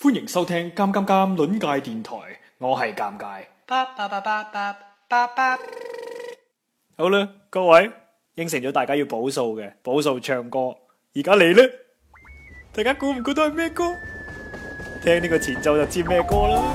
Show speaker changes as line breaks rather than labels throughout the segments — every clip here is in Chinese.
欢迎收听《尴尴尴》尴界电台，我系尴尬。好啦，各位应承咗大家要补数嘅补数唱歌，而家你咧，大家估唔估到系咩歌？听呢个前奏就知咩歌啦。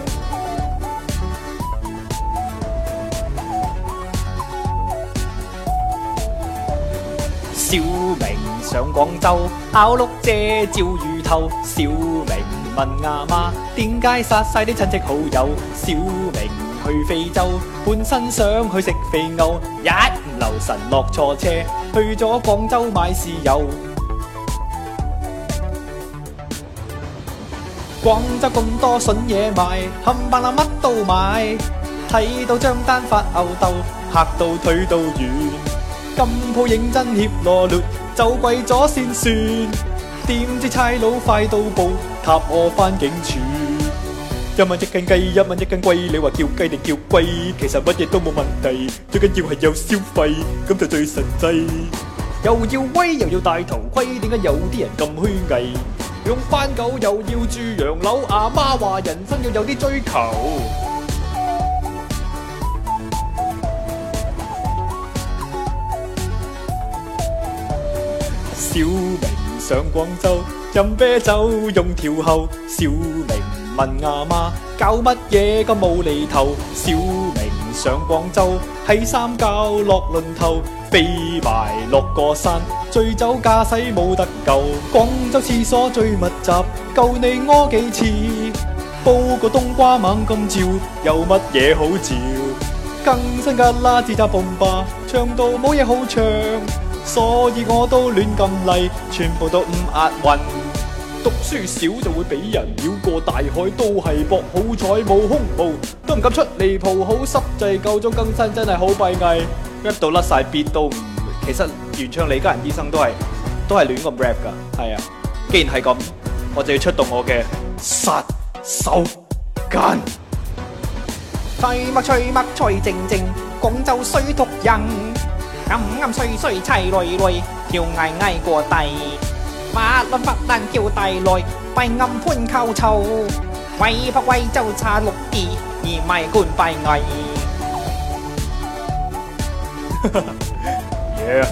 小明上广州，咬碌姐照鱼头，小明。问阿妈，点解杀晒啲亲戚好友，小明去非洲，半身想去食肥牛，一唔留神落错车，去咗广州买豉油。广州咁多笋嘢卖，冚唪唥乜都买，睇到张单发吽逗，吓到退到软。金铺认真怯懦劣，走鬼咗先算。点知差佬快到步，挞我翻警署。一蚊一斤鸡，一蚊一斤龟，你话叫鸡定叫龟？其实乜嘢都冇问题，最紧要系有消费，咁就最实际。又要威，又要戴头盔，点解有啲人咁虚伪？用番狗，又要住洋楼，阿妈话人生要有啲追求。小明。上广州，饮啤酒，用调后。小明问阿妈：搞乜嘢咁无厘头？小明上广州，喺三教落轮头，飞埋落个山，醉酒驾驶冇得救。广州厕所最密集，够你屙几次？煲个冬瓜猛咁照，有乜嘢好照？更新噶啦，自扎蹦吧，唱到冇嘢好唱。所以我都亂咁嚟，全部都唔押韻。讀書少就會俾人繞過大海，都係博好彩冇胸毛，都唔敢出嚟蒲好濕。制夠咗更新真係好闭翳，rap 到甩曬，都唔，其實原唱李嘉仁医生都係都系亂咁 rap 噶，係啊。既然係咁，我就要出动我嘅杀手锏。
吹乜吹乜吹靜靜，广州水土人。暗暗碎碎财累累，叫รวย，跳矮矮过台，马乱发难叫大累，白暗吞靠臭，喂喂，教差落地，你卖官拜矮。
哈哈耶！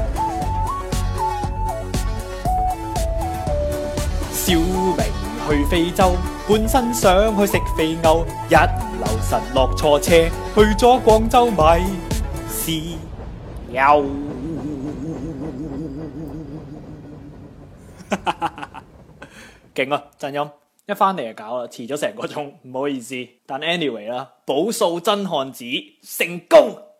小明去非洲，本身想去食肥牛，一留神落错车，去咗广州买。又，哈哈哈哈哈，劲啊！振音一翻嚟就搞啦，迟咗成个钟，唔好意思。但 anyway 啦，补数真汉子成功。